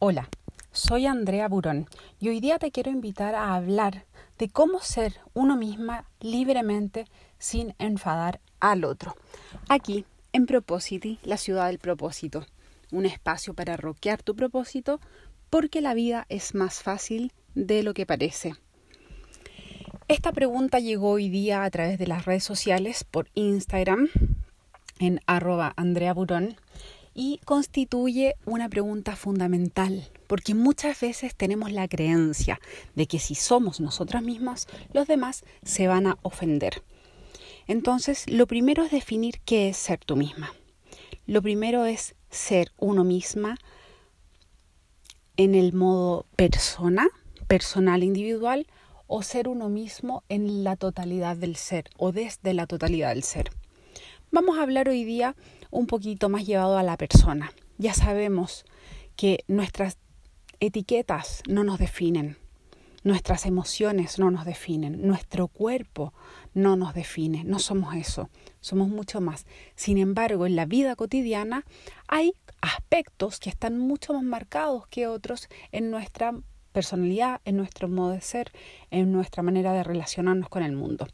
Hola, soy Andrea Burón y hoy día te quiero invitar a hablar de cómo ser uno misma libremente sin enfadar al otro. Aquí, en Propositi, la ciudad del propósito, un espacio para roquear tu propósito porque la vida es más fácil de lo que parece. Esta pregunta llegó hoy día a través de las redes sociales por Instagram en arroba Andrea Burón y constituye una pregunta fundamental, porque muchas veces tenemos la creencia de que si somos nosotras mismas, los demás se van a ofender. Entonces, lo primero es definir qué es ser tú misma. Lo primero es ser uno misma en el modo persona, personal individual, o ser uno mismo en la totalidad del ser o desde la totalidad del ser. Vamos a hablar hoy día un poquito más llevado a la persona. Ya sabemos que nuestras etiquetas no nos definen, nuestras emociones no nos definen, nuestro cuerpo no nos define, no somos eso, somos mucho más. Sin embargo, en la vida cotidiana hay aspectos que están mucho más marcados que otros en nuestra personalidad, en nuestro modo de ser, en nuestra manera de relacionarnos con el mundo.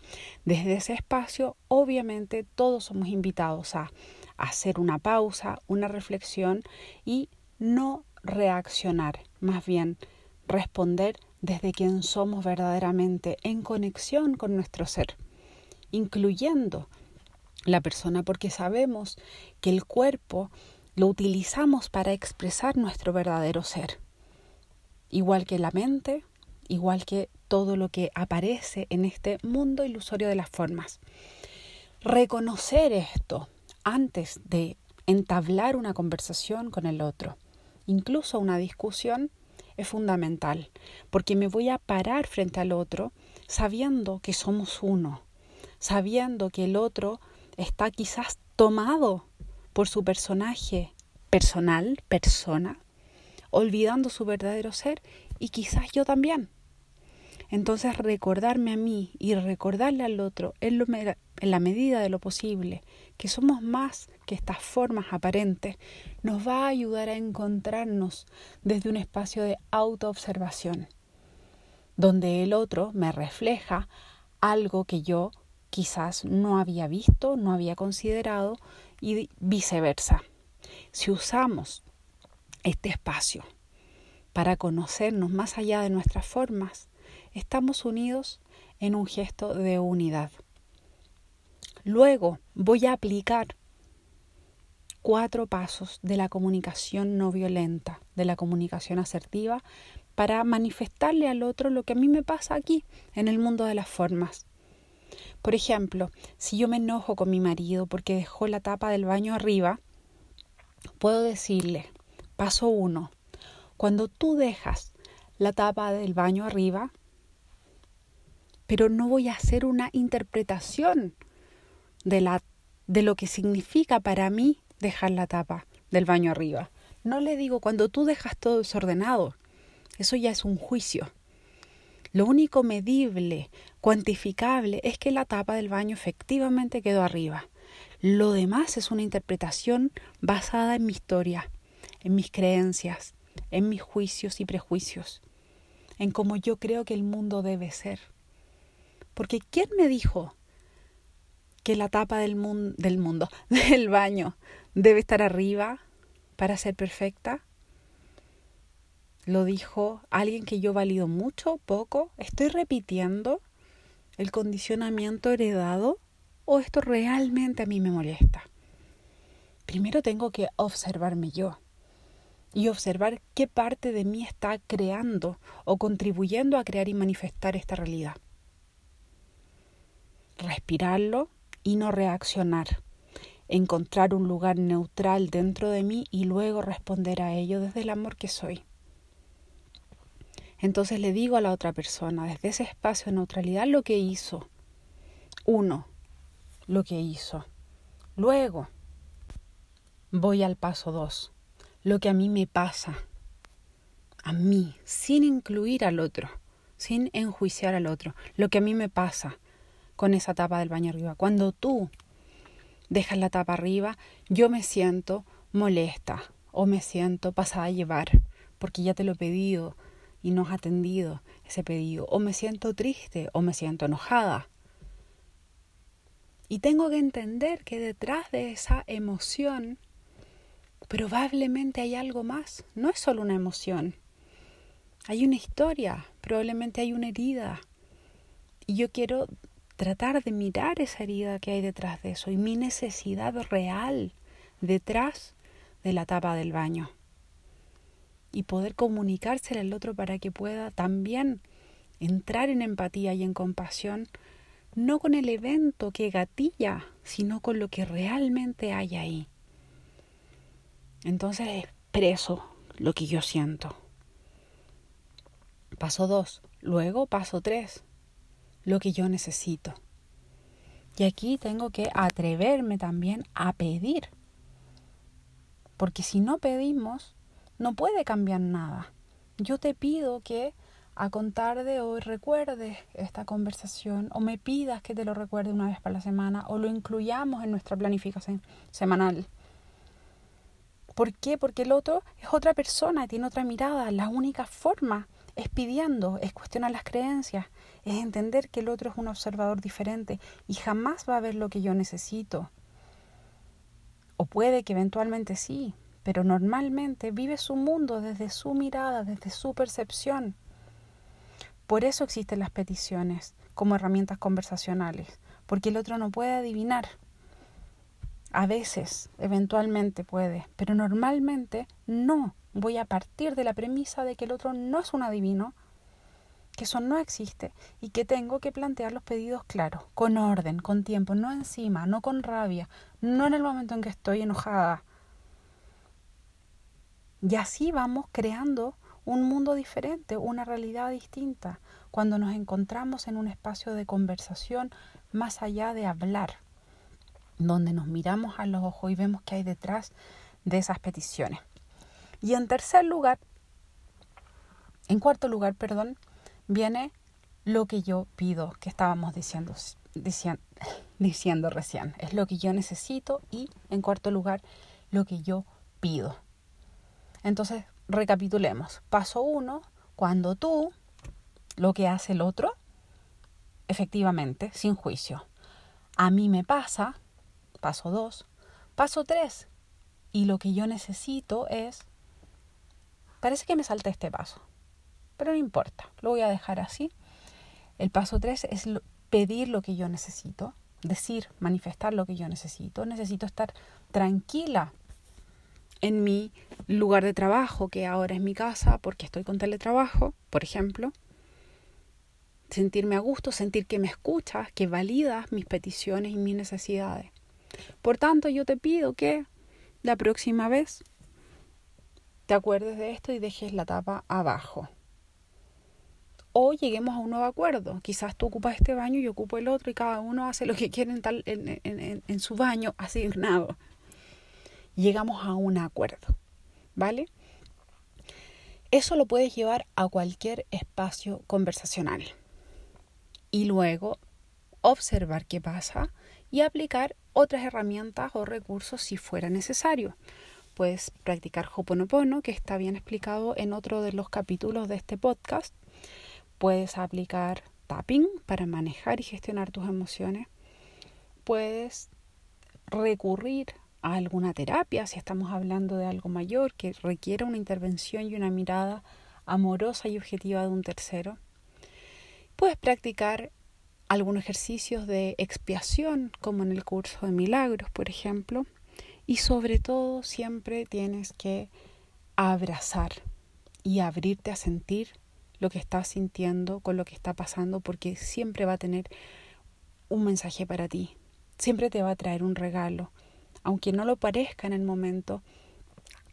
Desde ese espacio, obviamente, todos somos invitados a hacer una pausa, una reflexión y no reaccionar, más bien responder desde quien somos verdaderamente en conexión con nuestro ser, incluyendo la persona, porque sabemos que el cuerpo lo utilizamos para expresar nuestro verdadero ser igual que la mente, igual que todo lo que aparece en este mundo ilusorio de las formas. Reconocer esto antes de entablar una conversación con el otro, incluso una discusión, es fundamental, porque me voy a parar frente al otro sabiendo que somos uno, sabiendo que el otro está quizás tomado por su personaje personal, persona, olvidando su verdadero ser y quizás yo también. Entonces recordarme a mí y recordarle al otro en, en, la medida de lo posible que somos más que estas formas aparentes nos va a ayudar a encontrarnos desde un espacio de autoobservación, donde el otro me refleja algo que yo quizás no había visto, no había considerado y viceversa. Si usamos este espacio para conocernos más allá de nuestras formas, estamos unidos en un gesto de unidad. Luego voy a aplicar cuatro pasos de la comunicación no violenta, de la comunicación asertiva, para manifestarle al otro lo que a mí me pasa aquí, en el mundo de las formas. Por ejemplo, si yo me enojo con mi marido porque dejó la tapa del baño arriba, puedo decirle, Paso 1. Cuando tú dejas la tapa del baño arriba, pero no voy a hacer una interpretación de, la, de lo que significa para mí dejar la tapa del baño arriba. No le digo cuando tú dejas todo desordenado. Eso ya es un juicio. Lo único medible, cuantificable, es que la tapa del baño efectivamente quedó arriba. Lo demás es una interpretación basada en mi historia, en mis creencias, en mis juicios y prejuicios, en cómo yo creo que el mundo debe ser. Porque ¿quién me dijo que la tapa del, mundo, del baño, debe estar arriba para ser perfecta? ¿Lo dijo alguien que yo valido mucho, poco? ¿Estoy repitiendo el condicionamiento heredado o esto realmente a mí me molesta? Primero tengo que observarme yo y observar qué parte de mí está creando o contribuyendo a crear y manifestar esta realidad. Respirarlo y no reaccionar. Encontrar un lugar neutral dentro de mí y luego responder a ello desde el amor que soy. Entonces le digo a la otra persona, desde ese espacio de neutralidad, lo que hizo. Uno, lo que hizo. Luego, voy al paso dos lo que a mí me pasa, a mí, sin incluir al otro, sin enjuiciar al otro, lo que a mí me pasa con esa tapa del baño arriba. Cuando tú dejas la tapa arriba, yo me siento molesta o me siento pasada a llevar porque ya te lo he pedido y no has atendido ese pedido. O me siento triste o me siento enojada. Y tengo que entender que detrás de esa emoción probablemente hay algo más. No es solo una emoción. Hay una historia, probablemente hay una herida. Y yo quiero tratar de mirar esa herida que hay detrás de eso y mi necesidad real detrás de la tapa del baño. Y poder comunicársela al otro para que pueda también entrar en empatía y en compasión, no con el evento que gatilla, sino con lo que realmente hay ahí. Entonces expreso lo que yo siento. Paso dos. Luego paso tres. Lo que yo necesito. Y aquí tengo que atreverme también a pedir porque si no pedimos, no puede cambiar nada. Yo te pido que a contar de hoy recuerdes esta conversación o me pidas que te lo recuerde una vez para la semana o lo incluyamos en nuestra planificación semanal. ¿Por qué? Porque el otro es otra persona, tiene otra mirada. La única forma es pidiendo, es cuestionar las creencias, es entender que el otro es un observador diferente y jamás va a ver lo que yo necesito. O puede que eventualmente sí, pero normalmente vive su mundo desde su mirada, desde su percepción. Por eso existen las peticiones como herramientas conversacionales, porque el otro no puede adivinar. A veces, eventualmente puede, pero normalmente no. Voy a partir de la premisa de que el otro no es un adivino, que eso no existe y que tengo que plantear los pedidos claros, con orden, con tiempo, no encima, no con rabia, no en el momento en que estoy enojada. Y así vamos creando un mundo diferente, una realidad distinta, cuando nos encontramos en un espacio de conversación más allá de hablar, donde nos miramos a los ojos y vemos qué hay detrás de esas peticiones. Y en tercer lugar, en cuarto lugar, perdón, viene lo que yo pido, que estábamos diciendo, diciendo, diciendo recién. Es lo que yo necesito y, en cuarto lugar, lo que yo pido. Entonces, recapitulemos. Paso uno, cuando tú, lo que hace el otro, efectivamente, sin juicio. A mí me pasa, paso dos. Paso tres, y lo que yo necesito es, parece que me salta este paso pero no importa, lo voy a dejar así. El paso tres es pedir lo que yo necesito, decir, manifestar lo que yo necesito. Necesito estar tranquila en mi lugar de trabajo, que ahora es mi casa, porque estoy con teletrabajo, por ejemplo. Sentirme a gusto, sentir que me escuchas, que validas mis peticiones y mis necesidades. Por tanto, yo te pido que la próxima vez te acuerdes de esto y dejes la tapa abajo o lleguemos a un nuevo acuerdo. Quizás tú ocupas este baño y yo ocupo el otro y cada uno hace lo que quiere en, tal, en, en, en su baño asignado. Llegamos a un acuerdo, ¿vale? Eso lo puedes llevar a cualquier espacio conversacional y luego observar qué pasa y aplicar otras herramientas o recursos si fuera necesario. Puedes practicar Hoponopono, que está bien explicado en otro de los capítulos de este podcast Puedes aplicar tapping para manejar y gestionar tus emociones. Puedes recurrir a alguna terapia si estamos hablando de algo mayor que requiera una intervención y una mirada amorosa y objetiva de un tercero. Puedes practicar algunos ejercicios de expiación, como en el curso de milagros, por ejemplo. Y sobre todo, siempre tienes que abrazar y abrirte a sentir lo que estás sintiendo, con lo que está pasando, porque siempre va a tener un mensaje para ti, siempre te va a traer un regalo, aunque no lo parezca en el momento.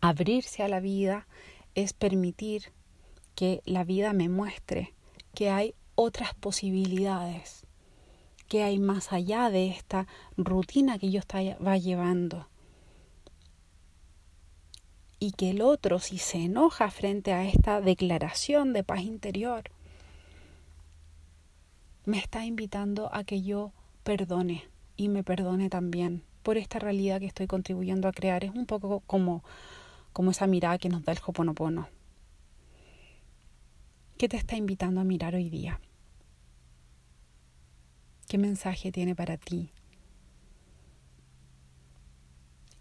Abrirse a la vida es permitir que la vida me muestre que hay otras posibilidades, que hay más allá de esta rutina que yo va llevando y que el otro, si se enoja frente a esta declaración de paz interior, me está invitando a que yo perdone y me perdone también por esta realidad que estoy contribuyendo a crear. Es un poco como, como esa mirada que nos da el Hoponopono. ¿Qué te está invitando a mirar hoy día? ¿Qué mensaje tiene para ti?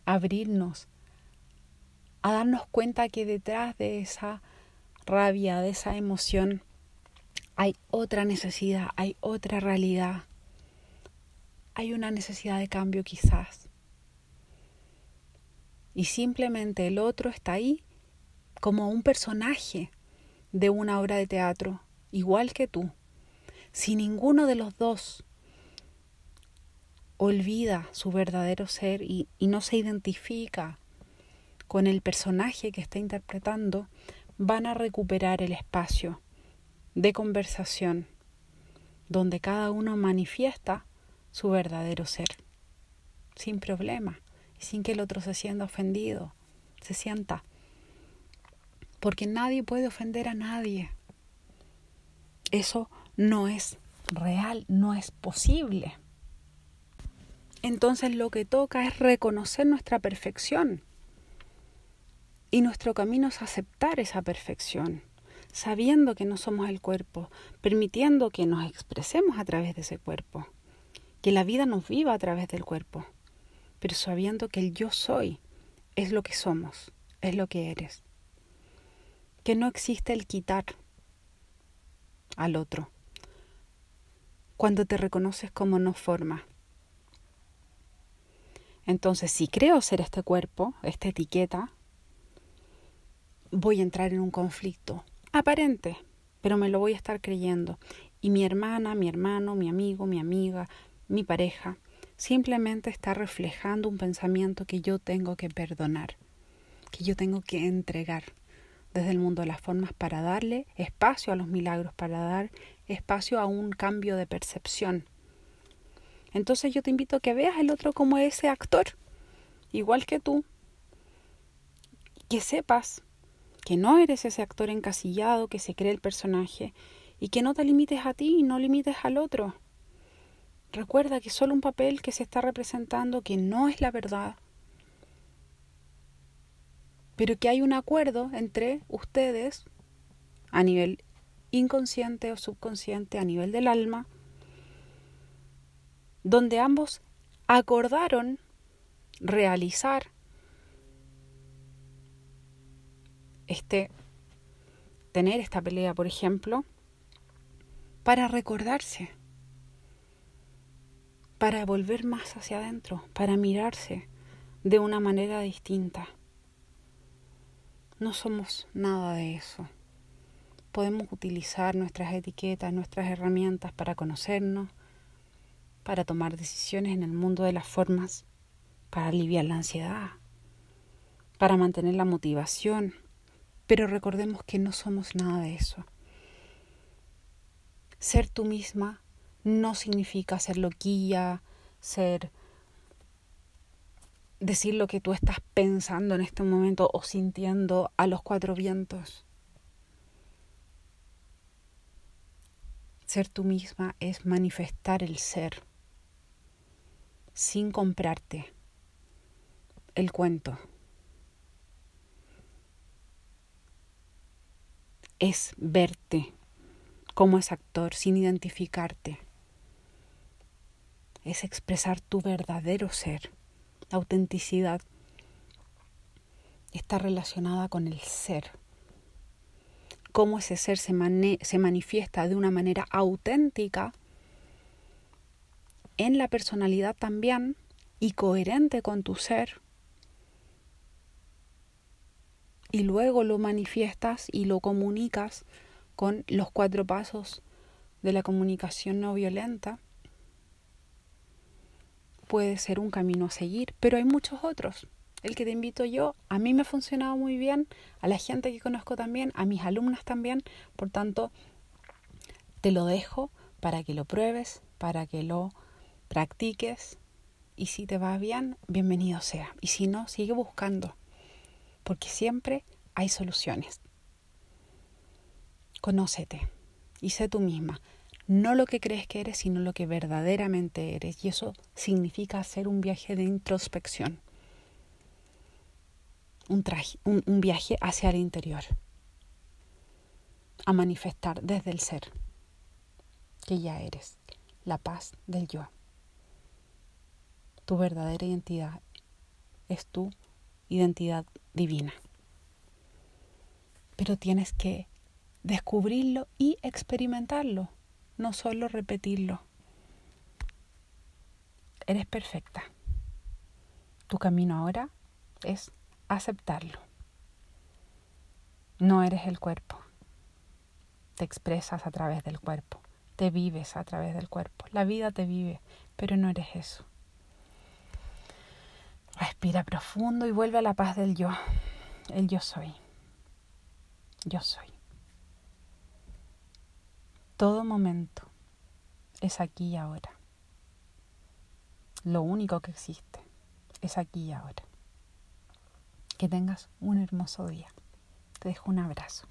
Abrirnos a darnos cuenta que detrás de esa rabia, de esa emoción, hay otra necesidad, hay otra realidad. Hay una necesidad de cambio quizás. Y simplemente el otro está ahí como un personaje de una obra de teatro, igual que tú. Si ninguno de los dos olvida su verdadero ser y, y no se identifica con el personaje que está interpretando, van a recuperar el espacio de conversación donde cada uno manifiesta su verdadero ser, sin problema y sin que el otro se sienta ofendido, se sienta. Porque nadie puede ofender a nadie. Eso no es real, no es posible. Entonces lo que toca es reconocer nuestra perfección y nuestro camino es aceptar esa perfección, sabiendo que no somos el cuerpo, permitiendo que nos expresemos a través de ese cuerpo, que la vida nos viva a través del cuerpo, pero sabiendo que el yo soy es lo que somos, es lo que eres. Que no existe el quitar al otro. Cuando te reconoces como no forma. Entonces, si creo ser este cuerpo, esta etiqueta, voy a entrar en un conflicto aparente, pero me lo voy a estar creyendo. Y mi hermana, mi hermano, mi amigo, mi amiga, mi pareja, simplemente está reflejando un pensamiento que yo tengo que perdonar, que yo tengo que entregar desde el mundo de las formas para darle espacio a los milagros, para dar espacio a un cambio de percepción. Entonces yo te invito a que veas el otro como ese actor, igual que tú, que sepas que no eres ese actor encasillado que se cree el personaje y que no te limites a ti y no limites al otro. Recuerda que solo un papel que se está representando que no es la verdad, pero que hay un acuerdo entre ustedes a nivel inconsciente o subconsciente, a nivel del alma, donde ambos acordaron realizar este, tener esta pelea, por ejemplo, para recordarse, para volver más hacia adentro, para mirarse de una manera distinta. No somos nada de eso. Podemos utilizar nuestras etiquetas, nuestras herramientas para conocernos, para tomar decisiones en el mundo de las formas, para aliviar la ansiedad, para mantener la motivación, pero recordemos que no somos nada de eso. Ser tú misma no significa ser loquilla, ser decir lo que tú estás pensando en este momento o sintiendo a los cuatro vientos. Ser tú misma es manifestar el ser sin comprarte el cuento. Es verte como ese actor sin identificarte. Es expresar tu verdadero ser. La autenticidad está relacionada con el ser. Cómo ese ser se, se manifiesta de una manera auténtica en la personalidad también y coherente con tu ser y luego lo manifiestas y lo comunicas con los cuatro pasos de la comunicación no violenta, puede ser un camino a seguir, pero hay muchos otros. El que te invito yo, a mí me ha funcionado muy bien, a la gente que conozco también, a mis alumnas también, por tanto, te lo dejo para que lo pruebes, para que lo practiques y si te va bien, bienvenido sea. Y si no, sigue buscando porque siempre hay soluciones. Conócete y sé tú misma, no lo que crees que eres, sino lo que verdaderamente eres. Y eso significa hacer un viaje de introspección, un, un, viaje hacia el interior. a manifestar desde el ser, que ya eres, la paz del yo. Tu verdadera identidad es tu identidad divina. Pero tienes que descubrirlo y experimentarlo, no solo repetirlo. Eres perfecta. Tu camino ahora es aceptarlo. No eres el cuerpo. Te expresas a través del cuerpo. Te vives a través del cuerpo. La vida te vive, pero no eres eso. Respira profundo y vuelve a la paz del yo. El yo soy. Yo soy. Todo momento es aquí y ahora. Lo único que existe es aquí y ahora. Que tengas un hermoso día. Te dejo un abrazo.